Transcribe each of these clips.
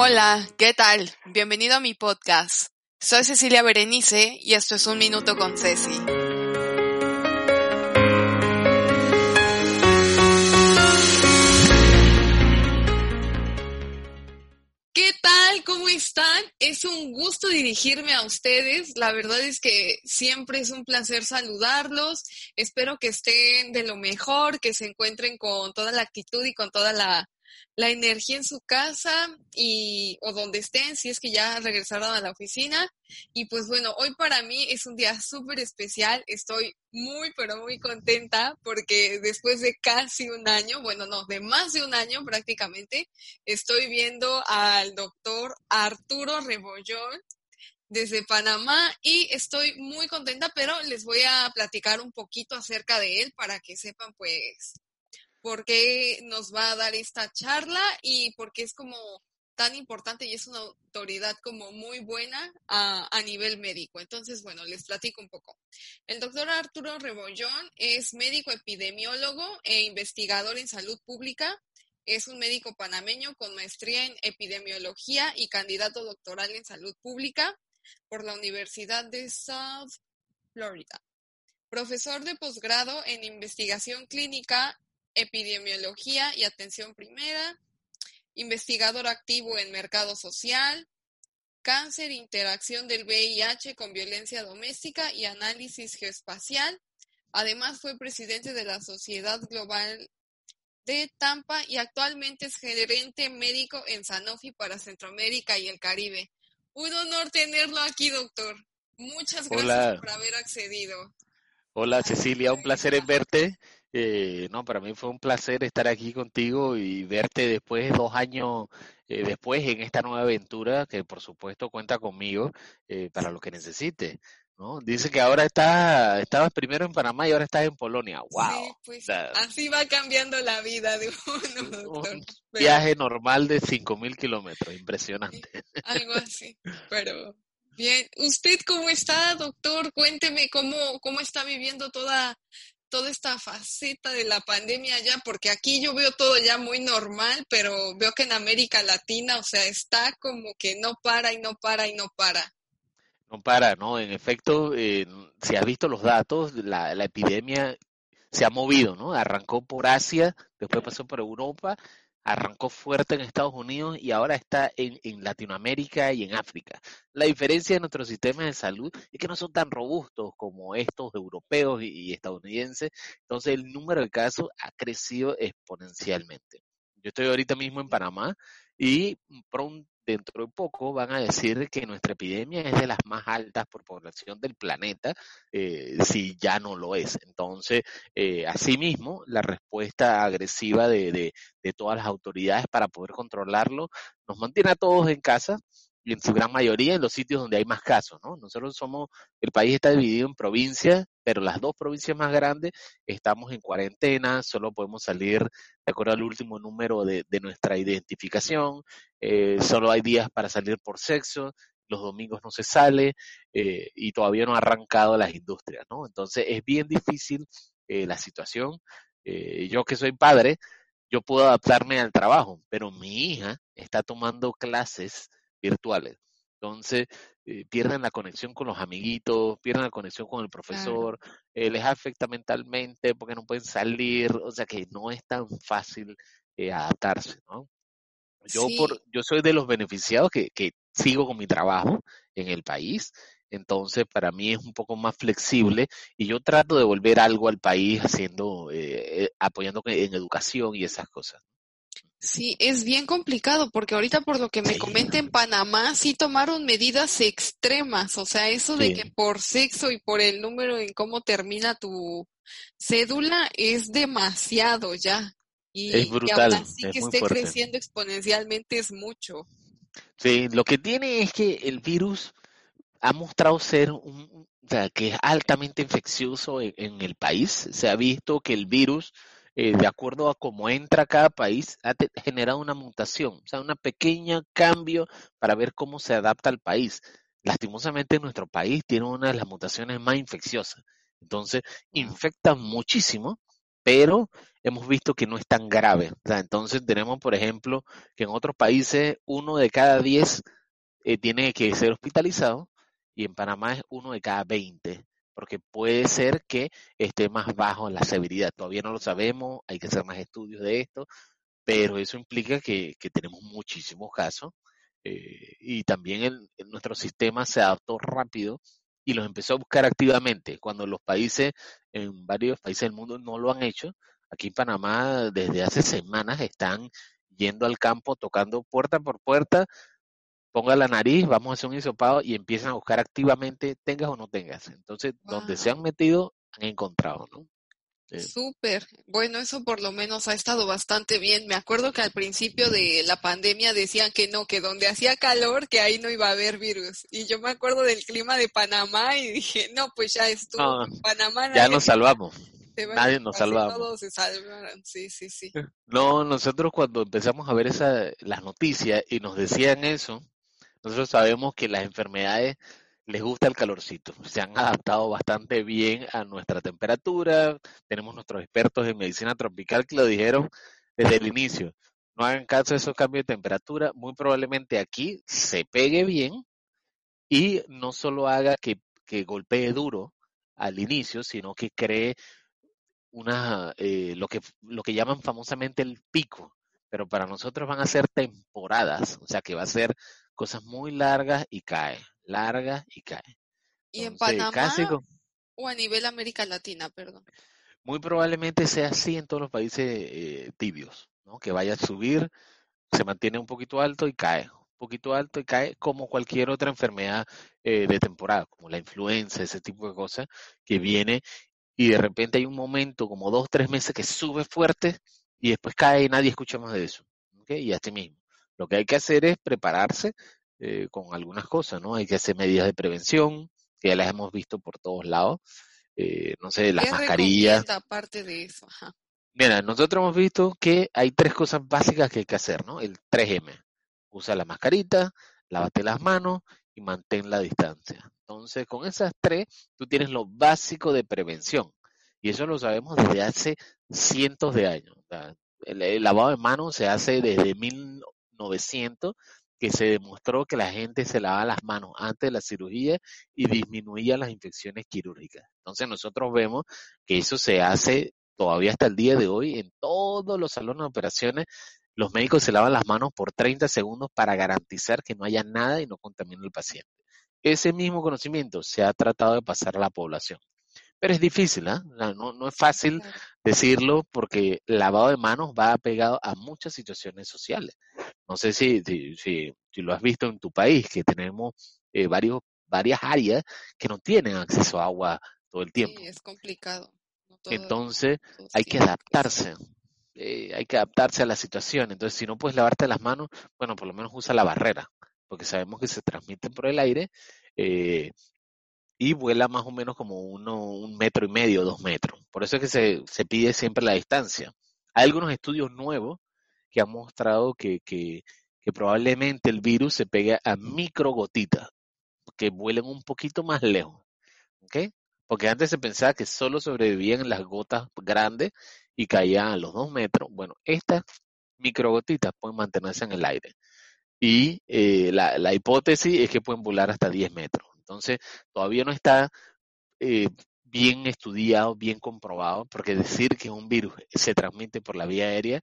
Hola, ¿qué tal? Bienvenido a mi podcast. Soy Cecilia Berenice y esto es Un Minuto con Ceci. ¿Qué tal? ¿Cómo están? Es un gusto dirigirme a ustedes. La verdad es que siempre es un placer saludarlos. Espero que estén de lo mejor, que se encuentren con toda la actitud y con toda la la energía en su casa y o donde estén, si es que ya regresaron a la oficina. Y pues bueno, hoy para mí es un día súper especial. Estoy muy, pero muy contenta porque después de casi un año, bueno, no, de más de un año prácticamente, estoy viendo al doctor Arturo Rebollón desde Panamá y estoy muy contenta, pero les voy a platicar un poquito acerca de él para que sepan pues por qué nos va a dar esta charla y por qué es como tan importante y es una autoridad como muy buena a, a, nivel médico. Entonces, bueno, les platico un poco. El doctor Arturo Rebollón es médico epidemiólogo e investigador en salud pública. Es un médico panameño con maestría en epidemiología y candidato doctoral en salud pública por la Universidad de South Florida. Profesor de posgrado en investigación clínica epidemiología y atención primera, investigador activo en mercado social, cáncer, interacción del VIH con violencia doméstica y análisis geoespacial. Además fue presidente de la Sociedad Global de Tampa y actualmente es gerente médico en Sanofi para Centroamérica y el Caribe. Un honor tenerlo aquí, doctor. Muchas gracias por haber accedido. Hola Cecilia, un placer en verte eh, no, para mí fue un placer estar aquí contigo y verte después, dos años eh, después, en esta nueva aventura que por supuesto cuenta conmigo eh, para lo que necesite. ¿no? Dice que ahora está, estabas primero en Panamá y ahora estás en Polonia. ¡Wow! Sí, pues así va cambiando la vida de uno, doctor. Un viaje normal de 5.000 kilómetros, impresionante. Algo así, pero bien. ¿Usted cómo está, doctor? Cuénteme cómo, cómo está viviendo toda toda esta faceta de la pandemia ya, porque aquí yo veo todo ya muy normal, pero veo que en América Latina, o sea, está como que no para y no para y no para. No para, ¿no? En efecto, eh, si has visto los datos, la, la epidemia se ha movido, ¿no? Arrancó por Asia, después pasó por Europa arrancó fuerte en Estados Unidos y ahora está en, Latinoamérica y en África. La diferencia de nuestros sistemas de salud es que no son tan robustos como estos europeos y, estadounidenses, entonces el número de casos ha crecido exponencialmente. Yo estoy ahorita mismo en Panamá y pronto dentro de poco van a decir que nuestra epidemia es de las más altas por población del planeta, eh, si ya no lo es. Entonces, eh, asimismo, la respuesta agresiva de, de, de todas las autoridades para poder controlarlo nos mantiene a todos en casa, en su gran mayoría en los sitios donde hay más casos, ¿no? Nosotros somos, el país está dividido en provincias, pero las dos provincias más grandes estamos en cuarentena, solo podemos salir de acuerdo al último número de, de nuestra identificación, eh, solo hay días para salir por sexo, los domingos no se sale eh, y todavía no ha arrancado las industrias, ¿no? Entonces es bien difícil eh, la situación. Yo que soy padre, yo puedo adaptarme al trabajo, pero mi hija está tomando clases virtuales. Entonces, eh, pierden la conexión con los amiguitos, pierden la conexión con el profesor, eh, les afecta mentalmente porque no pueden salir, o sea que no es tan fácil eh, adaptarse, ¿no? Yo, por, yo soy de los beneficiados que, que sigo con mi trabajo en el país, entonces para mí es un poco más flexible y yo trato de volver algo al país haciendo, apoyando en educación y esas cosas. Sí, es bien complicado porque ahorita por lo que me comenta en Panamá sí tomaron medidas extremas, o sea, eso de que por sexo y por el número en cómo termina tu cédula es demasiado ya. Y, es brutal. así que esté creciendo exponencialmente es mucho. Sí, lo que tiene es que el virus ha mostrado ser un, o sea, que es altamente infeccioso en, el país. Se ha visto que el virus, eh, de acuerdo a cómo entra cada país, ha generado una mutación, o sea, un pequeño cambio para ver cómo se adapta al país. Lastimosamente, nuestro país tiene una de las mutaciones más infecciosas. Entonces, infecta muchísimo, pero hemos visto que no es tan grave. entonces, tenemos, por ejemplo, que en otros países uno de cada diez eh, tiene que ser hospitalizado y en Panamá es uno de cada 20, porque puede ser que esté más bajo en la severidad. Todavía no lo sabemos, hay que hacer más estudios de esto, pero eso implica que, tenemos muchísimos casos eh, y también nuestro sistema se adaptó rápido y los empezó a buscar activamente. Cuando los países, en varios países del mundo no lo han hecho, aquí en Panamá desde hace semanas están yendo al campo, tocando puerta por puerta, ponga la nariz, vamos a hacer un hisopado y empiezan a buscar activamente, tengas o no tengas. Entonces, donde se han metido, han encontrado, ¿no? Eh. Súper. Bueno, eso por lo menos ha estado bastante bien. Me acuerdo que al principio de la pandemia decían que no, que donde hacía calor, que ahí no iba a haber virus. Y yo me acuerdo del clima de Panamá y dije, no, pues ya estuvo. Panamá. Ya nos salvamos. Nadie nos salvamos. Todos se salvaron. Sí, sí, sí. No, nosotros cuando empezamos a ver esa, las noticias y nos decían eso, nosotros sabemos que las enfermedades les gusta el calorcito, se han adaptado bastante bien a nuestra temperatura, tenemos nuestros expertos en medicina tropical que lo dijeron desde el inicio, no hagan caso de esos cambios de temperatura, muy probablemente aquí se pegue bien y no solo haga que, golpee duro al inicio, sino que cree una, eh, lo, que, lo que llaman famosamente el pico, pero para nosotros van a ser temporadas, o sea que va a ser cosas muy largas y cae, largas y cae. ¿Y en Panamá o a nivel América Latina, perdón? Muy probablemente sea así en todos los países eh, tibios, ¿no? que vaya a subir, se mantiene un poquito alto y cae, un poquito alto y cae como cualquier otra enfermedad eh, de temporada, como la influenza, ese tipo de cosas, que viene y de repente hay un momento, como dos, tres meses, que sube fuerte y después cae y nadie escucha más de eso. ¿okay? Y así mismo. Lo que hay que hacer es prepararse eh, con algunas cosas, ¿no? Hay que hacer medidas de prevención, que ya las hemos visto por todos lados. Eh, no sé, las mascarillas. aparte de eso? Mira, nosotros hemos visto que hay tres cosas básicas que hay que hacer, ¿no? El 3M. Usa la mascarita, lávate las manos y mantén la distancia. Entonces, con esas tres, tú tienes lo básico de prevención. Y eso lo sabemos desde hace cientos de años. El, el, lavado de manos se hace desde mil, 900 que se demostró que la gente se lavaba las manos antes de la cirugía y disminuía las infecciones quirúrgicas. Entonces nosotros vemos que eso se hace todavía hasta el día de hoy en todos los salones de operaciones. Los médicos se lavan las manos por 30 segundos para garantizar que no haya nada y no contamine al paciente. Ese mismo conocimiento se ha tratado de pasar a la población. Pero es difícil, ¿eh? no, no, es fácil decirlo porque el lavado de manos va pegado a muchas situaciones sociales. No sé si, si, si, lo has visto en tu país, que tenemos eh, varios, varias áreas que no tienen acceso a agua todo el tiempo. Sí, es complicado. Entonces hay que adaptarse. Eh, hay que adaptarse a la situación. Entonces, si no puedes lavarte las manos, bueno, por lo menos usa la barrera, porque sabemos que se transmiten por el aire eh, y vuela más o menos como uno, un metro y medio, dos metros. Por eso es que se, se pide siempre la distancia. Hay algunos estudios nuevos que han mostrado que, probablemente el virus se pegue a microgotitas, que vuelen un poquito más lejos. Porque antes se pensaba que solo sobrevivían las gotas grandes y caían a los dos metros. Bueno, estas microgotitas pueden mantenerse en el aire. Y eh, la, la, hipótesis es que pueden volar hasta 10 metros. Entonces, todavía no está eh, bien estudiado, bien comprobado, porque decir que un virus se transmite por la vía aérea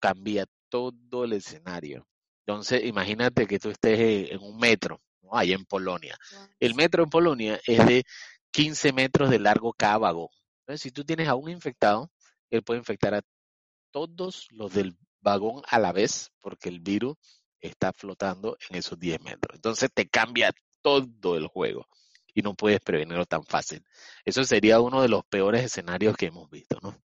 cambia todo el escenario. Entonces, imagínate que tú estés en un metro, ¿no? allá en Polonia. El metro en Polonia es de 15 metros de largo cada vagón. Entonces, si tú tienes a un infectado, él puede infectar a todos los del vagón a la vez porque el virus está flotando en esos 10 metros. Entonces te cambia todo el juego y no puedes prevenirlo tan fácil. Eso sería uno de los peores escenarios que hemos visto, ¿no?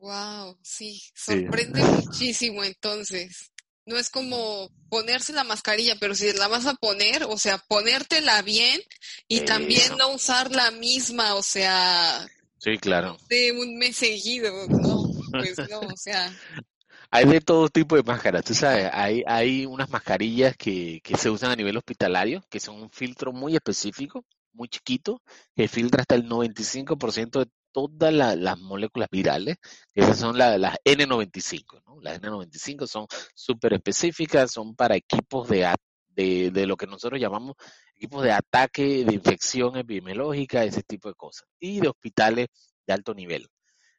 Wow, sí, sorprende muchísimo entonces. No es como ponerse la mascarilla, pero si la vas a poner, o sea, ponértela bien y también no usar la misma, o sea, Sí, claro. de un mes seguido, no, pues no, o sea, Hay de todo tipo de máscaras, tú sabes, hay, hay unas mascarillas que, que se usan a nivel hospitalario, que son un filtro muy específico, muy chiquito, que filtra hasta el 95% de todas la- las moléculas virales. Esas son la- las N95, ¿no? Las N95 son súper específicas, son para equipos de, de, lo que nosotros llamamos equipos de ataque, de infección epidemiológica, ese tipo de cosas. Y de hospitales de alto nivel.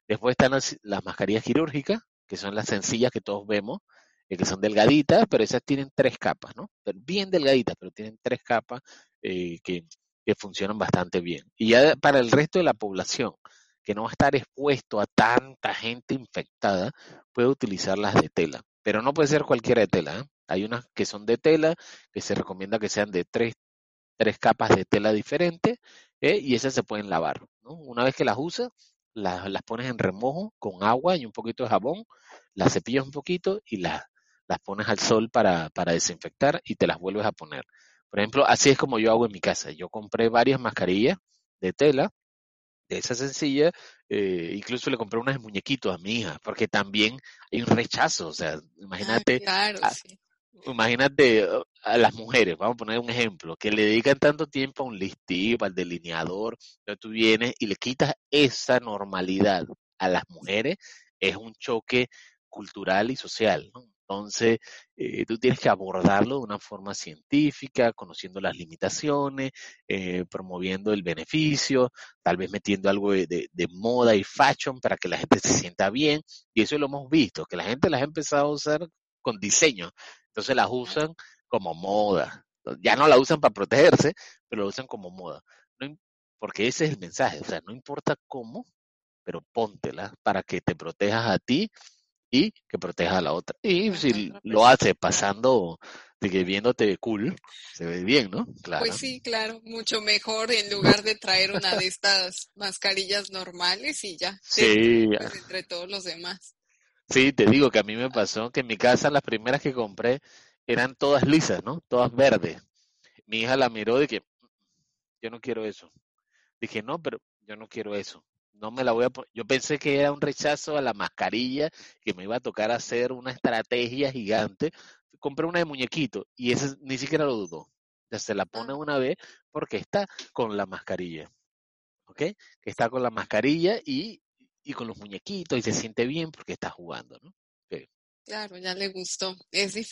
Después están las, las mascarillas quirúrgicas, que son las sencillas que todos vemos, eh, que son delgaditas, pero esas tienen tres capas, ¿no? Bien delgaditas, pero tienen tres capas eh, que, que funcionan bastante bien. Y ya para el resto de la población, que no va a estar expuesto a tanta gente infectada, puede utilizar las de tela. Pero no puede ser cualquiera de tela. ¿eh? Hay unas que son de tela, que se recomienda que sean de tres, tres capas de tela diferentes, ¿eh? y esas se pueden lavar. Una vez que las usas, las, las pones en remojo con agua y un poquito de jabón, las cepillas un poquito y las, las pones al sol para, para desinfectar y te las vuelves a poner. Por ejemplo, así es como yo hago en mi casa. Yo compré varias mascarillas de tela, de esa sencilla, eh, incluso le compré unas muñequitos a mi hija, porque también hay un rechazo. O sea, ah, imagínate, claro, ah, sí. imagínate a las mujeres, vamos a poner un ejemplo, que le dedican tanto tiempo a un listip, al delineador, tú vienes y le quitas esa normalidad a las mujeres, es un choque cultural y social, ¿no? Entonces, eh, tú tienes que abordarlo de una forma científica, conociendo las limitaciones, eh, promoviendo el beneficio, tal vez metiendo algo de, de- de moda y fashion para que la gente se sienta bien. Y eso lo hemos visto, que la gente las ha empezado a usar con diseño. Entonces las usan como moda. Ya no la usan para protegerse, pero la usan como moda. No porque ese es el mensaje. O sea, no importa cómo, pero póntela para que te protejas a ti y que protejas a la otra. Y si lo persona. haces pasando, de que viéndote cool, se ve bien, ¿no? Claro. Pues sí, claro, mucho mejor en lugar de traer una de estas mascarillas normales y ya, Sí, distingues entre todos los demás. sí, te digo que a mí me pasó que en mi casa las primeras que compré eran todas lisas, ¿no? Todas verdes. Mi hija la miró de que yo no quiero eso. Dije, no, pero yo no quiero eso. No me la voy a. Yo pensé que era un rechazo a la mascarilla, que me iba a tocar hacer una estrategia gigante. Compré una de muñequito y ese ni siquiera lo dudó. Ya se la pone Ah, una vez porque está con la mascarilla, ¿ok? Que está con la mascarilla y, y con los muñequitos y se siente bien porque está jugando, ¿no? Claro, ya le gustó, es sí,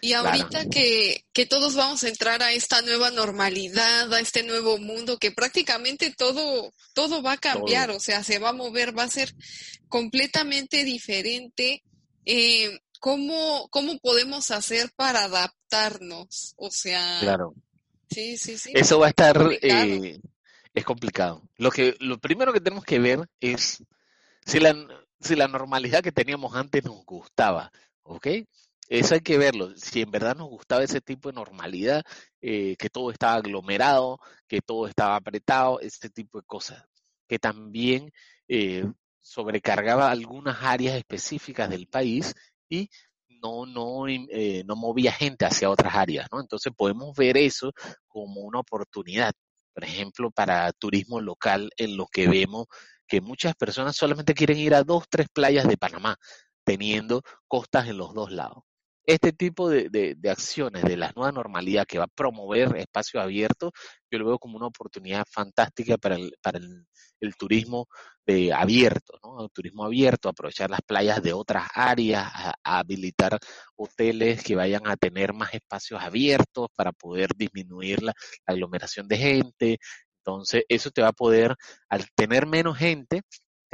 Y claro, ahorita que, que todos vamos a entrar a esta nueva normalidad, a este nuevo mundo, que prácticamente todo, todo va a cambiar, todo. o sea, se va a mover, va a ser completamente diferente. Eh, ¿cómo, cómo podemos hacer para adaptarnos? O sea, Claro. sí, sí, sí, Eso va a estar, complicado. eh, es complicado. Lo que, lo primero que tenemos que ver es si la, si la normalidad que teníamos antes nos gustaba, ¿ok? Eso hay que verlo, si en verdad nos gustaba ese tipo de normalidad, eh, que todo estaba aglomerado, que todo estaba apretado, ese tipo de cosas, que también eh, sobrecargaba algunas áreas específicas del país y no, no, eh, no movía gente hacia otras áreas. Entonces podemos ver eso como una oportunidad, por ejemplo, para turismo local, en lo que vemos que muchas personas solamente quieren ir a dos, tres playas de Panamá, teniendo costas en los dos lados. Este tipo de, de- acciones de la nueva normalidad que va a promover espacios abiertos, yo lo veo como una oportunidad fantástica para el, para el, turismo de abierto, ¿no? El turismo abierto, aprovechar las playas de otras áreas, a habilitar hoteles que vayan a tener más espacios abiertos para poder disminuir la, la aglomeración de gente. Entonces, eso te va a poder, al tener menos gente,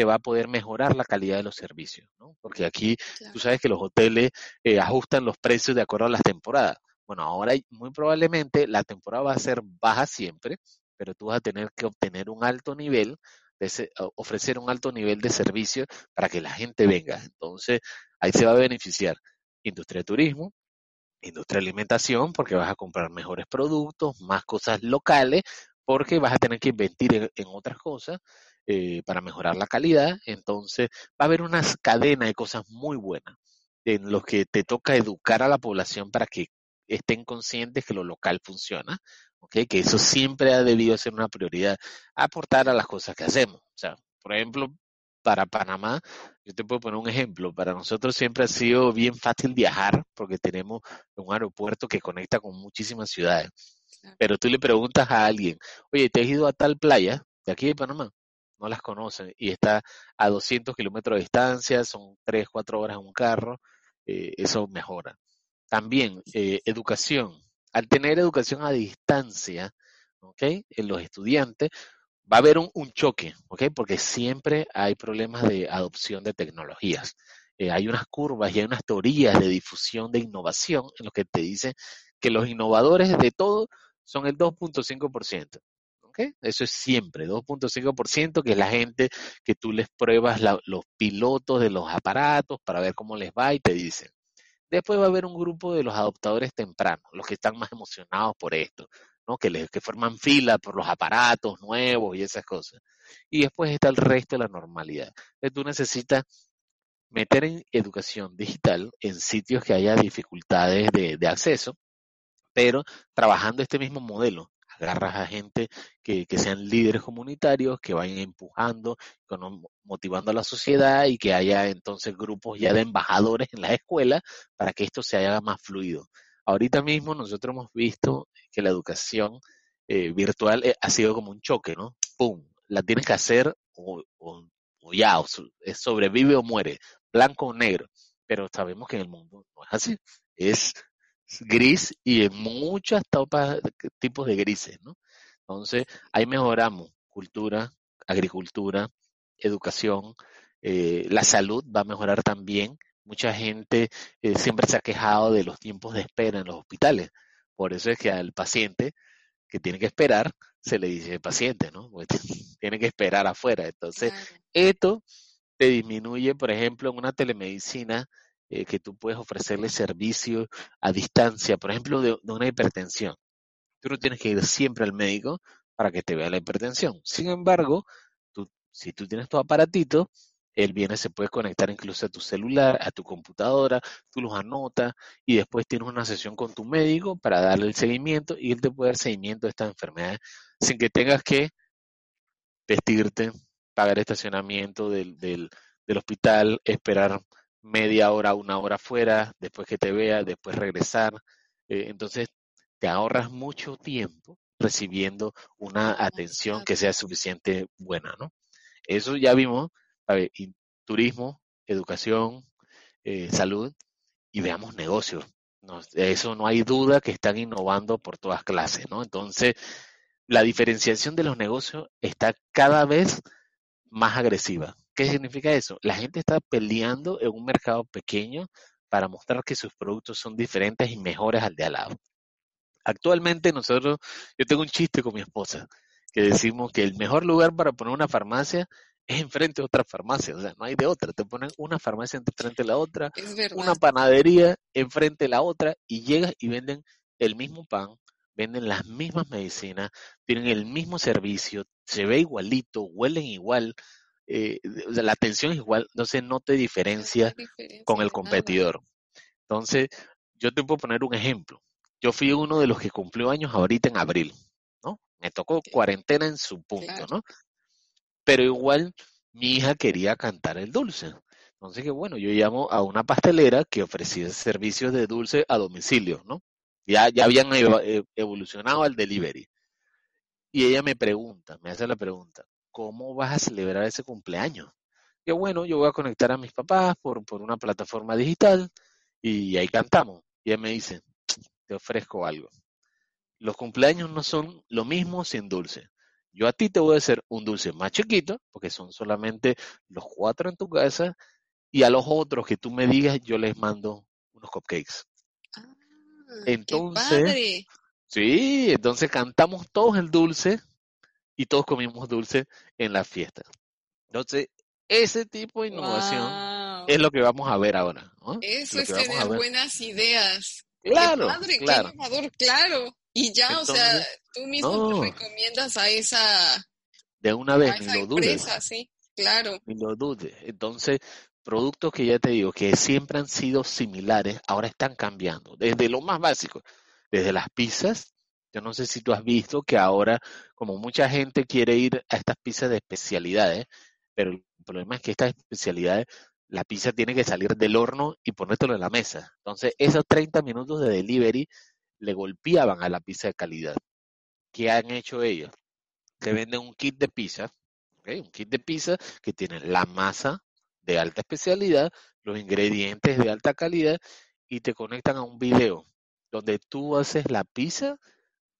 te va a poder mejorar la calidad de los servicios, ¿no? Porque aquí Claro. tú sabes que los hoteles eh, ajustan los precios de acuerdo a las temporadas. Bueno, ahora muy probablemente la temporada va a ser baja siempre, pero tú vas a tener que obtener un alto nivel, de ese- ofrecer un alto nivel de servicio para que la gente venga. Entonces, Ahí se va a beneficiar industria de turismo, industria de alimentación, porque vas a comprar mejores productos, más cosas locales, porque vas a tener que invertir en, otras cosas eh, para mejorar la calidad. Entonces, va a haber una cadena de cosas muy buenas en los que te toca educar a la población para que estén conscientes que lo local funciona, ¿okay? que eso siempre ha debido ser una prioridad, aportar a las cosas que hacemos. O sea, por ejemplo, para Panamá, yo te puedo poner un ejemplo, para nosotros siempre ha sido bien fácil viajar porque tenemos un aeropuerto que conecta con muchísimas ciudades. Pero tú le preguntas a alguien, oye, ¿te has ido a tal playa de aquí de Panamá? No las conocen y está a 200 kilómetros de distancia, son 3, 4 horas en un carro, eh, eso mejora. También eh, educación. Al tener educación a distancia, ¿ok? En los estudiantes, va a haber un, choque, ¿ok? Porque siempre hay problemas de adopción de tecnologías. Eh, hay unas curvas y hay unas teorías de difusión de innovación en los que te dicen que los innovadores de todo son el 2.5%. ¿ok? Eso es siempre, 2.5%, que es la gente que tú les pruebas los pilotos de los aparatos para ver cómo les va y te dicen. Después va a haber un grupo de los adoptadores tempranos, los que están más emocionados por esto, que, les, que forman fila por los aparatos nuevos y esas cosas. Y después está el resto de la normalidad. Entonces tú necesitas meter en educación digital en sitios que haya dificultades de, de acceso, pero trabajando este mismo modelo. Agarras a gente que, que, sean líderes comunitarios, que vayan empujando, motivando a la sociedad y que haya entonces grupos ya de embajadores en las escuelas para que esto se haga más fluido. Ahorita mismo nosotros hemos visto que la educación eh, virtual eh, ha sido como un choque, ¿no? ¡Pum! La tienes que hacer o, ya, sobrevive o muere, blanco o negro. Pero sabemos que en el mundo no es así. Es gris y en muchas tipos de grises, ¿no? Entonces, ahí mejoramos cultura, agricultura, educación, eh, la salud va a mejorar también Mucha gente eh, siempre se ha quejado de los tiempos de espera en los hospitales. Por eso es que al paciente que tiene que esperar, se le dice paciente, ¿no? Tiene que esperar afuera. Entonces, esto te disminuye, por ejemplo, en una telemedicina eh, que tú puedes ofrecerle servicio a distancia, por ejemplo, de, una hipertensión. Tú no tienes que ir siempre al médico para que te vea la hipertensión. Sin embargo, tú, si tú tienes tu aparatito, él viene, se puede conectar incluso a tu celular, a tu computadora, tú los anotas y después tienes una sesión con tu médico para darle el seguimiento y él te puede dar seguimiento de esta enfermedad sin que tengas que vestirte, pagar estacionamiento del, del, hospital, esperar media hora, una hora fuera, después que te vea, después regresar. Eh, entonces, te ahorras mucho tiempo recibiendo una atención que sea suficiente buena, ¿no? Eso ya vimos turismo, educación, eh, salud y veamos negocios. eso no hay duda que están innovando por todas clases, ¿no? Entonces, la diferenciación de los negocios está cada vez más agresiva. ¿Qué significa eso? La gente está peleando en un mercado pequeño para mostrar que sus productos son diferentes y mejores al de al lado. Actualmente nosotros, yo tengo un chiste con mi esposa, que decimos que el mejor lugar para poner una farmacia es enfrente de otra farmacia, o sea, no hay de otra. Te ponen una farmacia enfrente de la otra, una panadería enfrente de la otra y llegas y venden el mismo pan, venden las mismas medicinas, tienen el mismo servicio, se ve igualito, huelen igual, eh, la atención es igual, entonces no te diferencia con el competidor. Entonces, yo te puedo poner un ejemplo. Yo fui uno de los que cumplió años ahorita en abril, ¿no? Me tocó cuarentena en su punto, ¿no? pero igual mi hija quería cantar el dulce. Entonces, que bueno, yo llamo a una pastelera que ofrecía servicios de dulce a domicilio, ¿no? Ya, ya habían e, evolucionado al delivery. Y ella me pregunta, me hace la pregunta, ¿cómo vas a celebrar ese cumpleaños? Que bueno, yo voy a conectar a mis papás por, por una plataforma digital y ahí cantamos. Y ella me dice, te ofrezco algo. Los cumpleaños no son lo mismo sin dulce. Yo a ti te voy a hacer un dulce más chiquito, porque son solamente los cuatro en tu casa, y a los otros que tú me digas, yo les mando unos cupcakes. Ah, entonces, sí, entonces cantamos todos el dulce y todos comimos dulce en la fiesta. Entonces, ese tipo de innovación es lo que vamos a ver ahora. Eso es, tener buenas ideas. Claro, padre, claro. claro. Y ya, o sea, tú mismo te recomiendas a esa... De una vez, ni lo dudes. sí, claro. Ni lo dudes. Entonces, productos que ya te digo, que siempre han sido similares, ahora están cambiando. Desde lo más básico, desde las pizzas. Yo no sé si tú has visto que ahora, como mucha gente quiere ir a estas pizzas de especialidades, pero el problema es que estas especialidades, la pizza tiene que salir del horno y ponértelo en la mesa. Entonces, esos 30 minutos de delivery le golpeaban a la pizza de calidad. ¿Qué han hecho ellos? Te venden un kit de pizza, un kit de pizza que tiene la masa de alta especialidad, los ingredientes de alta calidad y te conectan a un video donde tú haces la pizza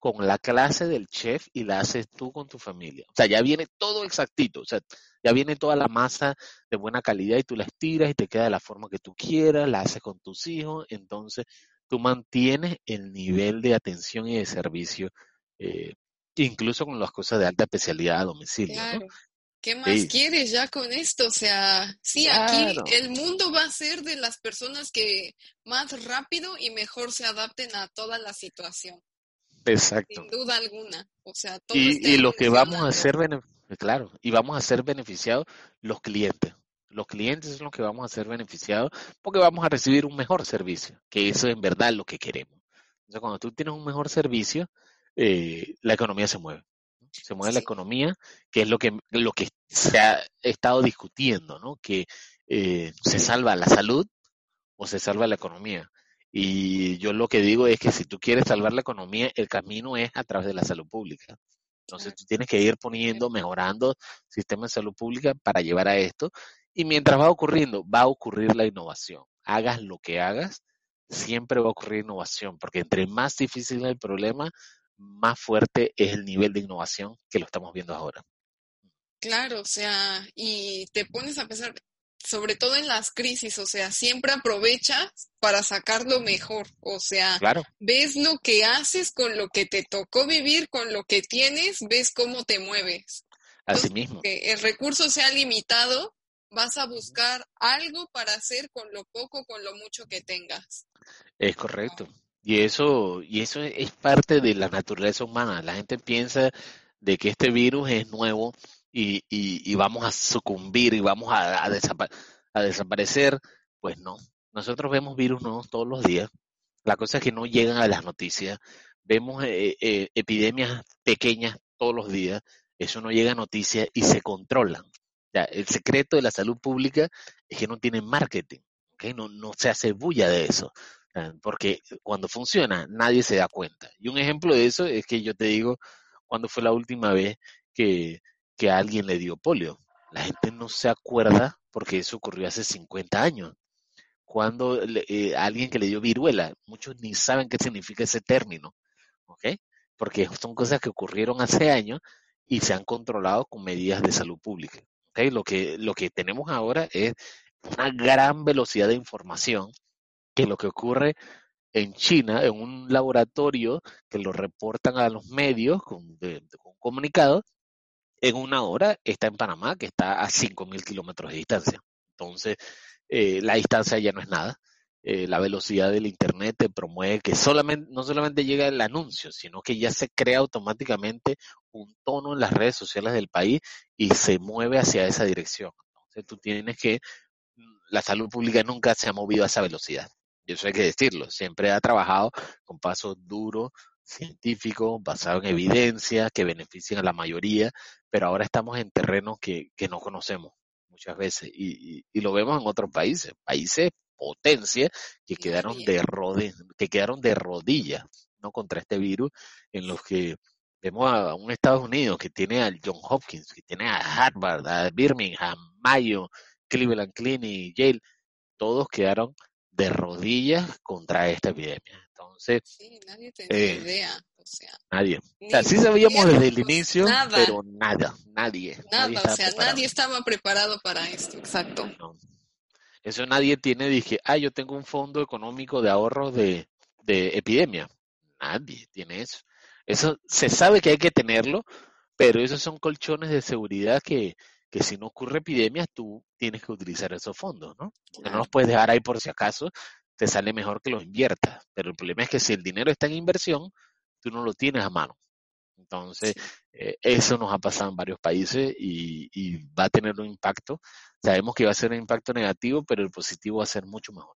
con la clase del chef y la haces tú con tu familia. O sea, ya viene todo exactito, o sea, ya viene toda la masa de buena calidad y tú la estiras y te queda de la forma que tú quieras, la haces con tus hijos, entonces tú mantienes el nivel de atención y de servicio, eh, incluso con las cosas de alta especialidad a domicilio. Claro. ¿Qué más quieres ya con esto? O sea, sí, aquí el mundo va a ser de las personas que más rápido y mejor se adapten a toda la situación. Exacto. Sin duda alguna. O sea, todo y, y lo que vamos a hacer, claro, y vamos a ser beneficiados los clientes. Los clientes son los que vamos a ser beneficiados porque vamos a recibir un mejor servicio, que eso es en verdad lo que queremos. Entonces, cuando tú tienes un mejor servicio, eh, la economía se mueve. Se mueve la economía, que es lo que, lo que se ha estado discutiendo, ¿no? Que eh, se salva la salud o se salva la economía. Y yo lo que digo es que si tú quieres salvar la economía, el camino es a través de la salud pública. Entonces tú tienes que ir poniendo, mejorando sistema de salud pública para llevar a esto. Y mientras va ocurriendo, va a ocurrir la innovación. Hagas lo que hagas, siempre va a ocurrir innovación, porque entre más difícil es el problema, más fuerte es el nivel de innovación que lo estamos viendo ahora. Claro, o sea, y te pones a pensar, sobre todo en las crisis, o sea, siempre aprovechas para sacar lo mejor, o sea, ves lo que haces con lo que te tocó vivir, con lo que tienes, ves cómo te mueves. Así mismo. Que el recurso sea limitado, vas a buscar algo para hacer con lo poco, con lo mucho que tengas. Es correcto. Y eso, y eso es parte de la naturaleza humana. La gente piensa de que este virus es nuevo y, y, vamos a sucumbir y vamos a, desaparecer. Pues no. Nosotros vemos virus nuevos todos los días. La cosa es que no llegan a las noticias. Vemos eh, eh, epidemias pequeñas todos los días. Eso no llega a noticias y se controlan. El secreto de la salud pública es que no tienen marketing. ¿okay? No, no se hace bulla de eso. Porque cuando funciona, nadie se da cuenta. Y un ejemplo de eso es que yo te digo, cuando fue la última vez que, que alguien le dio polio. La gente no se acuerda porque eso ocurrió hace 50 años. Cuando eh, alguien que le dio viruela, muchos ni saben qué significa ese término, ¿ok? Porque son cosas que ocurrieron hace años y se han controlado con medidas de salud pública. Lo, que, lo que tenemos ahora es una gran velocidad de información que lo que ocurre en China, en un laboratorio que lo reportan a los medios con, con comunicados, en una hora está en Panamá, que está a 5.000 kilómetros de distancia. Entonces, eh, la distancia ya no es nada. Eh, la velocidad del Internet te promueve que solamente, no solamente llega el anuncio, sino que ya se crea automáticamente un tono en las redes sociales del país y se mueve hacia esa dirección. Entonces, tú tienes que, mm, la salud pública nunca se ha movido a esa velocidad. Y eso hay que decirlo. Siempre ha trabajado con pasos duros, científico, basado en evidencia, que beneficien a la mayoría, pero ahora estamos en terrenos que, que no conocemos muchas veces. Y, y, lo vemos en otros países, países potencia que quedaron de rode, que quedaron de rodillas no contra este virus en los que vemos a un Estados Unidos que tiene al John Hopkins, que tiene a Harvard, a Birmingham, Mayo, Cleveland Clinic, Yale, todos quedaron de rodillas contra esta epidemia. Entonces, sí, nadie tenía eh, idea. O sea, nadie. O sea, sí sabíamos desde el inicio, pero nada, nadie. Nada, o sea, nadie estaba preparado para esto, exacto. Eso nadie tiene, dije, ah, yo tengo un fondo económico de ahorro de, de epidemia. Nadie tiene eso. Eso se sabe que hay que tenerlo, pero esos son colchones de seguridad que, que si no ocurre epidemia, tú tienes que utilizar esos fondos, ¿no? Porque no los puedes dejar ahí por si acaso, te sale mejor que los inviertas. Pero el problema es que si el dinero está en inversión, tú no lo tienes a mano. Entonces, eh, eso nos ha pasado en varios países y, y, va a tener un impacto. Sabemos que va a ser un impacto negativo, pero el positivo va a ser mucho mejor.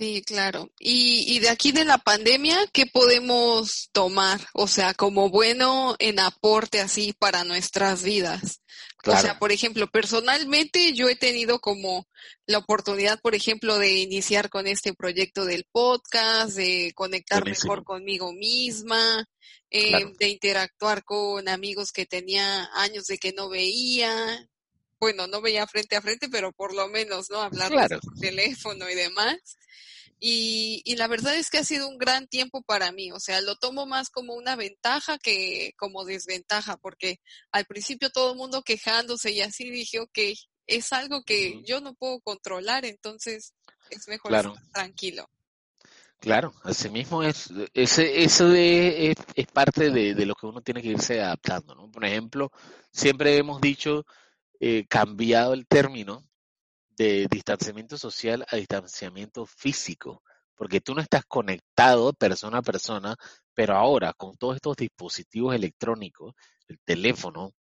Sí, claro. Y, y de aquí de la pandemia, ¿qué podemos tomar? O sea, como bueno en aporte así para nuestras vidas. O sea, por ejemplo, personalmente yo he tenido como la oportunidad, por ejemplo, de iniciar con este proyecto del podcast, de conectar mejor conmigo misma, eh, de interactuar con amigos que tenía años de que no veía. Bueno, no veía frente a frente, pero por lo menos, ¿no? Hablar por teléfono y demás. Y, y, la verdad es que ha sido un gran tiempo para mí, o sea, lo tomo más como una ventaja que como desventaja, porque al principio todo el mundo quejándose y así dije, ok, es algo que yo no puedo controlar, entonces es mejor estar tranquilo. Claro, así mismo es, ese, eso de, es, parte de, de, lo que uno tiene que irse adaptando, ¿no? Por ejemplo, siempre hemos dicho, eh, cambiado el término de distanciamiento social a distanciamiento físico, porque tú no estás conectado persona a persona, pero ahora con todos estos dispositivos electrónicos, el teléfono,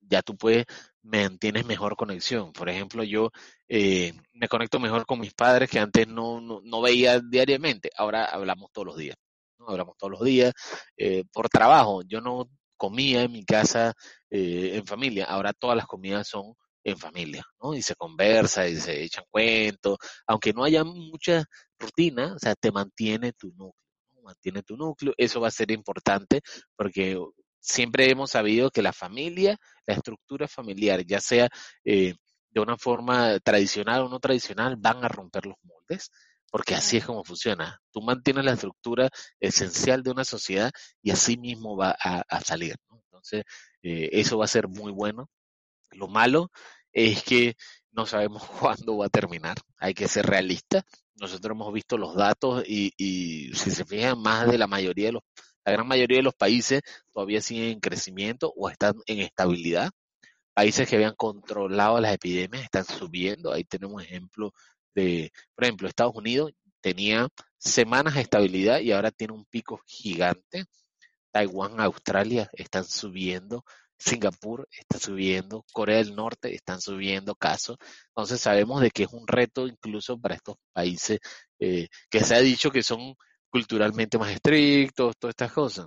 ya tú puedes, mantienes mejor conexión. Por ejemplo, yo eh, me conecto mejor con mis padres que antes no, no, veía diariamente, ahora hablamos todos los días. ¿no? Hablamos todos los días. Eh, por trabajo, yo no comía en mi casa eh, en familia, ahora todas las comidas son en familia, ¿no? Y se conversa y se echan cuentos, aunque no haya mucha rutina, o sea, te mantiene tu núcleo, mantiene tu núcleo, eso va a ser importante porque siempre hemos sabido que la familia, la estructura familiar, ya sea eh, de una forma tradicional o no tradicional, van a romper los moldes, porque así es como funciona. Tú mantienes la estructura esencial de una sociedad y así mismo va a, salir. Entonces, eh, eso va a ser muy bueno lo malo es que no sabemos cuándo va a terminar. Hay que ser realistas. Nosotros hemos visto los datos y, y si se fijan, más de la mayoría de los, la gran mayoría de los países todavía siguen en crecimiento o están en estabilidad. Países que habían controlado las epidemias están subiendo. Ahí tenemos ejemplo de, por ejemplo, Estados Unidos tenía semanas de estabilidad y ahora tiene un pico gigante. Taiwán, Australia están subiendo. Singapur está subiendo, Corea del Norte están subiendo casos. Entonces sabemos de que es un reto incluso para estos países eh, que se ha dicho que son culturalmente más estrictos, todas estas cosas.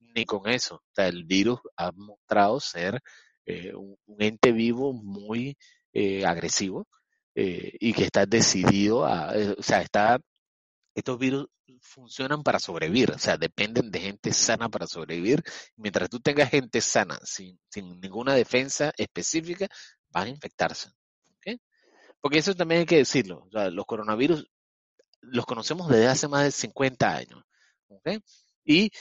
Ni con eso. O sea, el virus ha mostrado ser eh, un, ente vivo muy eh, agresivo y que está decidido a, o sea, está, estos virus funcionan para sobrevivir, o sea, dependen de gente sana para sobrevivir. Mientras tú tengas gente sana, sin, ninguna defensa específica, van a infectarse. Porque eso también hay que decirlo. Los coronavirus los conocemos desde hace más de 50 años. Y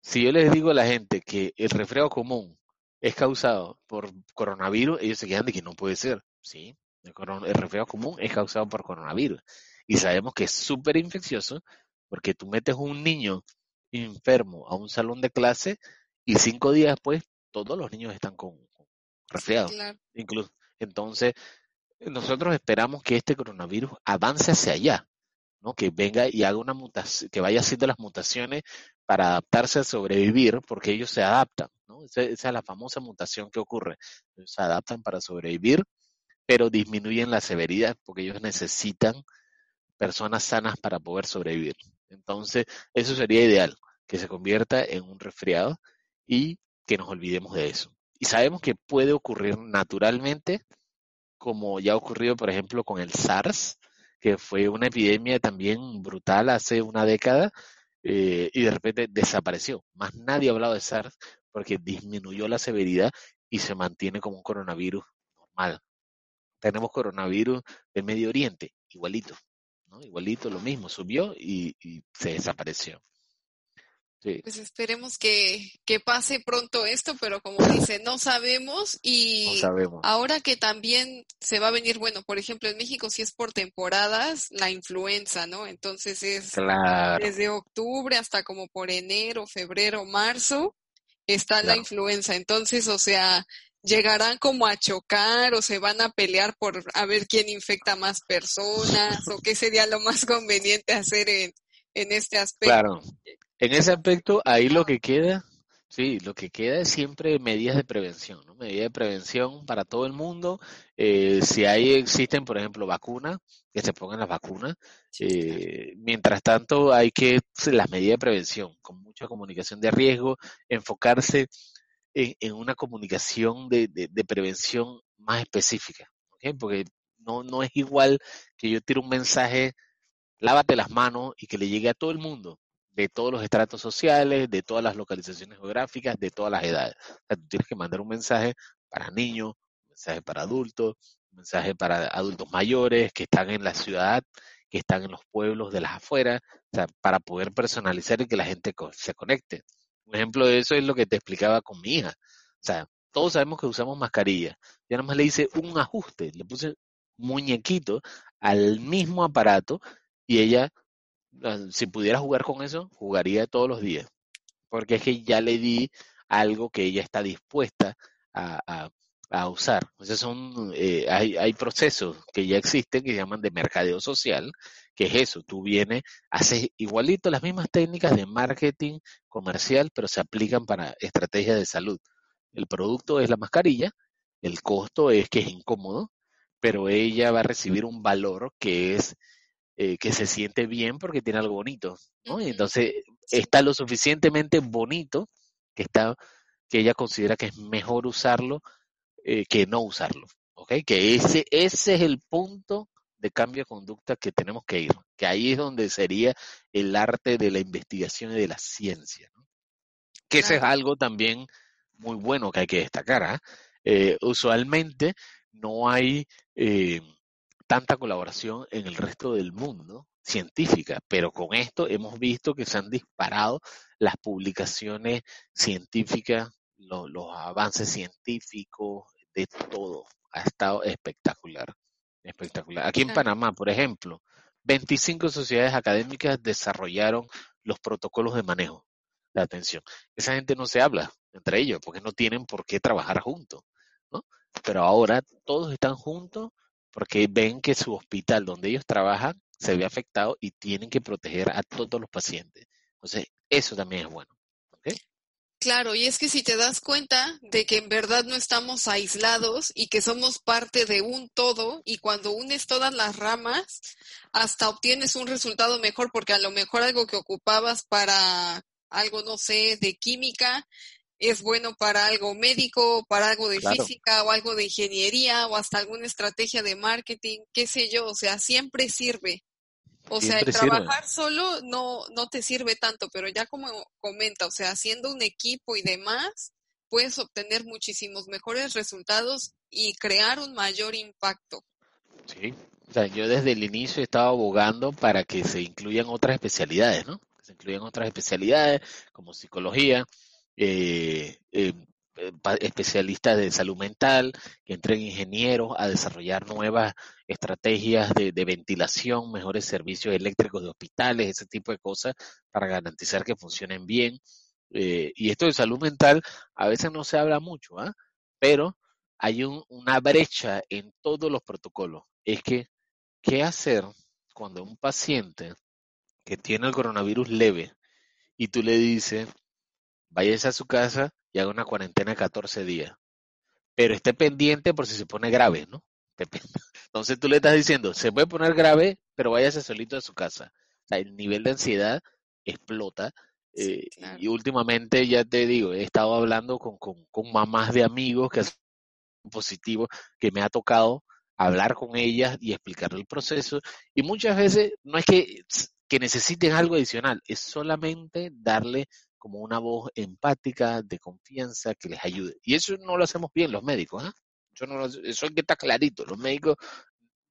si yo les digo a la gente que el resfriado común es causado por coronavirus, ellos se quedan de que no puede ser. Sí, el, el resfriado común es causado por coronavirus. Y sabemos que es súper infeccioso porque tú metes un niño enfermo a un salón de clase y cinco días después todos los niños están con, resfriados. Incluso. Entonces, nosotros esperamos que este coronavirus avance hacia allá, ¿no? Que venga y haga una mutación, que vaya haciendo las mutaciones para adaptarse a sobrevivir, porque ellos se adaptan, ¿no? Esa, esa es la famosa mutación que ocurre. se adaptan para sobrevivir, pero disminuyen la severidad, porque ellos necesitan personas sanas para poder sobrevivir. Entonces, eso sería ideal, que se convierta en un resfriado y que nos olvidemos de eso. Y sabemos que puede ocurrir naturalmente, como ya ha ocurrido, por ejemplo, con el SARS, que fue una epidemia también brutal hace una década eh, y de repente desapareció. Más nadie ha hablado de SARS porque disminuyó la severidad y se mantiene como un coronavirus normal. Tenemos coronavirus en Medio Oriente, igualito. Igualito lo mismo, subió y, se desapareció. Pues esperemos que, pase pronto esto, pero como dice, no sabemos y ahora que también se va a venir, bueno, por ejemplo, en México si es por temporadas, la influenza, ¿no? Entonces es desde octubre hasta como por enero, febrero, marzo, está la influenza. Entonces, o sea, llegarán como a chocar o se van a pelear por a ver quién infecta más personas o qué sería lo más conveniente hacer en, en este aspecto. Claro, en ese aspecto ahí lo que queda, sí, lo que queda es siempre medidas de prevención, ¿no? Medidas de prevención para todo el mundo. Eh, si ahí existen, por ejemplo, vacunas, que se pongan las vacunas. Eh, mientras tanto, hay que las medidas de prevención, con mucha comunicación de riesgo, enfocarse en, una comunicación de, de, prevención más específica, porque no, no es igual que yo tire un mensaje, lávate las manos y que le llegue a todo el mundo, de todos los estratos sociales, de todas las localizaciones geográficas, de todas las edades. O tú tienes que mandar un mensaje para niños, un mensaje para adultos, un mensaje para adultos mayores que están en la ciudad, que están en los pueblos de las afueras, para poder personalizar y que la gente se conecte. Un ejemplo de eso es lo que te explicaba con mi hija. O sea, todos sabemos que usamos mascarilla. Yo nada más le hice un ajuste, le puse muñequito al mismo aparato y ella, ah, si pudiera jugar con eso, jugaría todos los días. Porque es que ya le di algo que ella está dispuesta a, a, usar. Entonces son, eh, hay, hay procesos que ya existen que se llaman de mercadeo social, que es eso, tú vienes, haces igualito las mismas técnicas de marketing comercial, pero se aplican para estrategias de salud. El producto es la mascarilla, el costo es que es incómodo, pero ella va a recibir un valor que es eh, que se siente bien porque tiene algo bonito, ¿no? Y entonces está lo suficientemente bonito que está que ella considera que es mejor usarlo eh, que no usarlo, ¿ok? Que ese ese es el punto de cambio de conducta que tenemos que ir, que ahí es donde sería el arte de la investigación y de la ciencia. Que ese es algo también muy bueno que hay que destacar. ¿ah? Eh, usualmente no hay eh, tanta colaboración en el resto del mundo científica, pero con esto hemos visto que se han disparado las publicaciones científicas, los avances científicos, de todo. Ha estado espectacular. Espectacular. Aquí en Panamá, por ejemplo, 25 sociedades académicas desarrollaron los protocolos de manejo de atención. Esa gente no se habla entre ellos porque no tienen por qué trabajar juntos, ¿no? Pero ahora todos están juntos porque ven que su hospital donde ellos trabajan se ve afectado y tienen que proteger a todos los pacientes. Entonces, eso también es bueno. ¿okay? Claro, y es que si te das cuenta de que en verdad no estamos aislados y que somos parte de un todo y cuando unes todas las ramas, hasta obtienes un resultado mejor porque a lo mejor algo que ocupabas para algo, no sé, de química, es bueno para algo médico, para algo de física o algo de ingeniería o hasta alguna estrategia de marketing, qué sé yo, o sea, siempre sirve. O sea, el trabajar solo no, no te sirve tanto, pero ya como comenta, o sea, haciendo un equipo y demás, puedes obtener muchísimos mejores resultados y crear un mayor impacto. Sí, o sea, yo desde el inicio estaba abogando para que se incluyan otras especialidades, ¿no? Que se incluyan otras especialidades como psicología, eh, eh, especialistas de salud mental, que entren ingenieros a desarrollar nuevas estrategias de, ventilación, mejores servicios eléctricos de hospitales, ese tipo de cosas para garantizar que funcionen bien. Eh, y esto de salud mental a veces no se habla mucho, ¿ah? pero hay una brecha en todos los protocolos. Es que, ¿qué hacer cuando un paciente que tiene el coronavirus leve y tú le dices, váyase a su casa y haga una cuarentena de 14 días. Pero esté pendiente por si se pone grave, ¿no? Entonces tú le estás diciendo, se puede poner grave, pero váyase solito a su casa. O sea, el nivel de ansiedad explota. Eh, y últimamente, ya te digo, he estado hablando con, con, con mamás de amigos que son positivos, que me ha tocado hablar con ellas y explicar el proceso. Y muchas veces no es que, que necesiten algo adicional, es solamente darle como una voz empática, de confianza, que les ayude. Y eso no lo hacemos bien los médicos, ¿ah? Eso, es que está clarito. Los médicos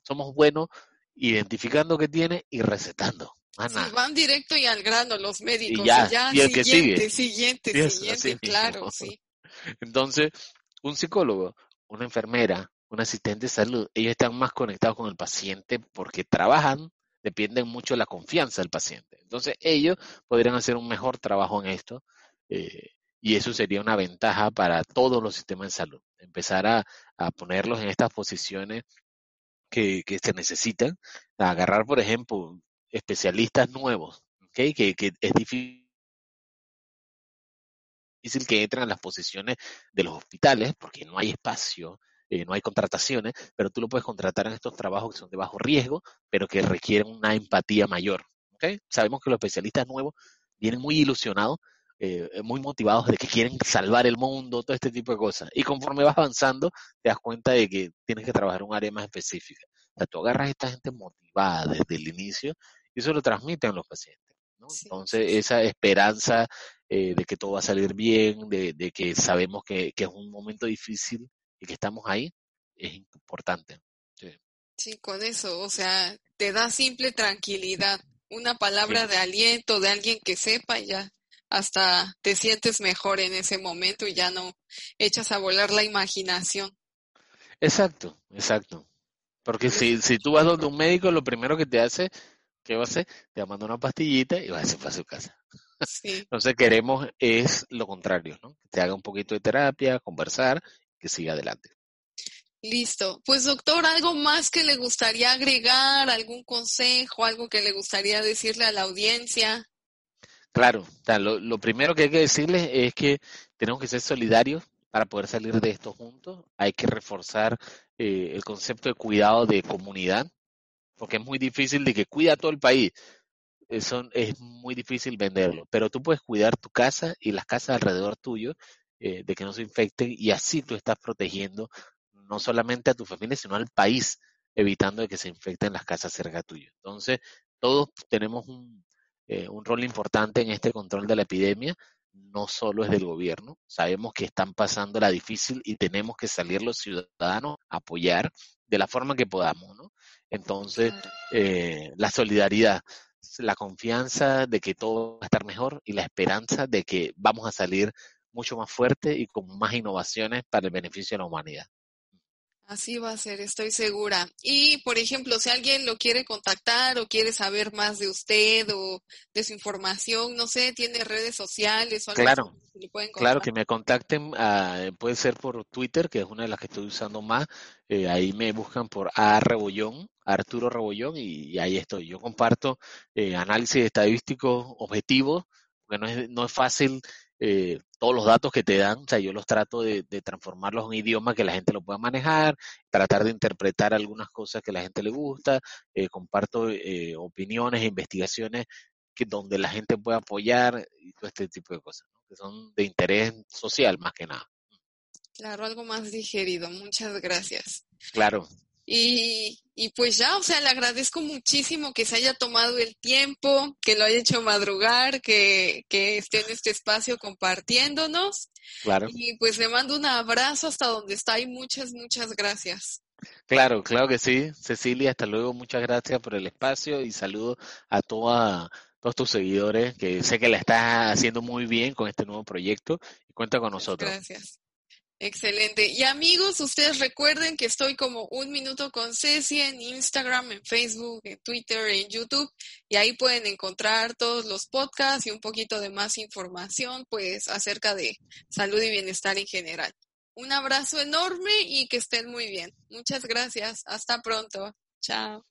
somos buenos identificando qué tiene y recetando. van directo y al grano los médicos. Y ya, y el que sigue. Siguiente, siguiente, claro, sí. Entonces, un psicólogo, una enfermera, un asistente de salud, ellos están más conectados con el paciente porque trabajan dependen mucho de la confianza del paciente. Entonces ellos podrían hacer un mejor trabajo en esto. Eh, Y eso sería una ventaja para todos los sistemas de salud. Empezar a, a ponerlos en estas posiciones que, que se necesitan. agarrar, por ejemplo, especialistas nuevos, que, que es difícil que entren a las posiciones de los hospitales porque no hay espacio, eh, no hay contrataciones, pero tú lo puedes contratar en estos trabajos que son de bajo riesgo, pero que requieren una empatía mayor. ¿okay? Sabemos que los especialistas nuevos vienen muy ilusionados, eh, muy motivados de que quieren salvar el mundo, todo este tipo de cosas. Y conforme vas avanzando, te das cuenta de que tienes que trabajar un área más específica. O sea, tú agarras a esta gente motivada desde el inicio y eso lo transmiten a los pacientes. Entonces, esa esperanza eh, de que todo va a salir bien, de, que sabemos que, es un momento difícil y que estamos ahí, es importante. Sí. con eso, o sea, te da simple tranquilidad, una palabra de aliento de alguien que sepa y ya hasta te sientes mejor en ese momento y ya no echas a volar la imaginación. Exacto, exacto. Porque si, si tú vas donde un médico, lo primero que te hace ¿qué va a hacer? Te manda una pastillita y vas a ir para su casa. Entonces queremos es lo contrario, ¿no? Que te haga un poquito de terapia, conversar, que siga adelante. Listo. Pues doctor, ¿algo más que le gustaría agregar? ¿Algún consejo? ¿Algo que le gustaría decirle a la audiencia? Claro, lo, lo primero que hay que decirles es que tenemos que ser solidarios para poder salir de esto juntos. Hay que reforzar eh, el concepto de cuidado de comunidad porque es muy difícil de que cuida a todo el país. Eso es muy difícil venderlo, pero tú puedes cuidar tu casa y las casas alrededor tuyo eh, de que no se infecten y así tú estás protegiendo no solamente a tu familia, sino al país, evitando de que se infecten las casas cerca tuyo. Entonces, todos tenemos un, eh, un rol importante en este control de la epidemia, no solo es del gobierno, sabemos que están pasando la difícil y tenemos que salir los ciudadanos a apoyar de la forma que podamos, ¿no? Entonces, eh, la solidaridad, la confianza de que todo va a estar mejor y la esperanza de que vamos a salir mucho más fuerte y con más innovaciones para el beneficio de la humanidad. Así va a ser, estoy segura. Y, por ejemplo, si alguien lo quiere contactar o quiere saber más de usted o de su información, no sé, tiene redes sociales o algo Claro, claro, que me contacten, uh, puede ser por Twitter, que es una de las que estoy usando más. Eh, ahí me buscan por A Rebollón, Arturo Rebollón, y, ahí estoy. Yo comparto eh, análisis estadísticos objetivos, porque no es, no es fácil eh, todos los datos que te dan, o sea, yo los trato de, transformarlos en un idioma que la gente lo pueda manejar, tratar de interpretar algunas cosas que a la gente le gusta, eh, comparto eh, opiniones e investigaciones que donde la gente pueda apoyar y todo este tipo de cosas, que son de interés social más que nada. Claro, algo más digerido. Muchas gracias. Claro. Y, y, pues ya, o sea, le agradezco muchísimo que se haya tomado el tiempo, que lo haya hecho madrugar, que, que esté en este espacio compartiéndonos. Claro. Y pues le mando un abrazo hasta donde está y muchas, muchas gracias. Claro, claro que sí. Cecilia, hasta luego. Muchas gracias por el espacio y saludo a toda, todos tus seguidores que sé que la estás haciendo muy bien con este nuevo proyecto y cuenta con nosotros. Gracias. Excelente. Y amigos, ustedes recuerden que estoy como un minuto con Ceci en Instagram, en Facebook, en Twitter, en YouTube. Y ahí pueden encontrar todos los podcasts y un poquito de más información, pues, acerca de salud y bienestar en general. Un abrazo enorme y que estén muy bien. Muchas gracias. Hasta pronto. Chao.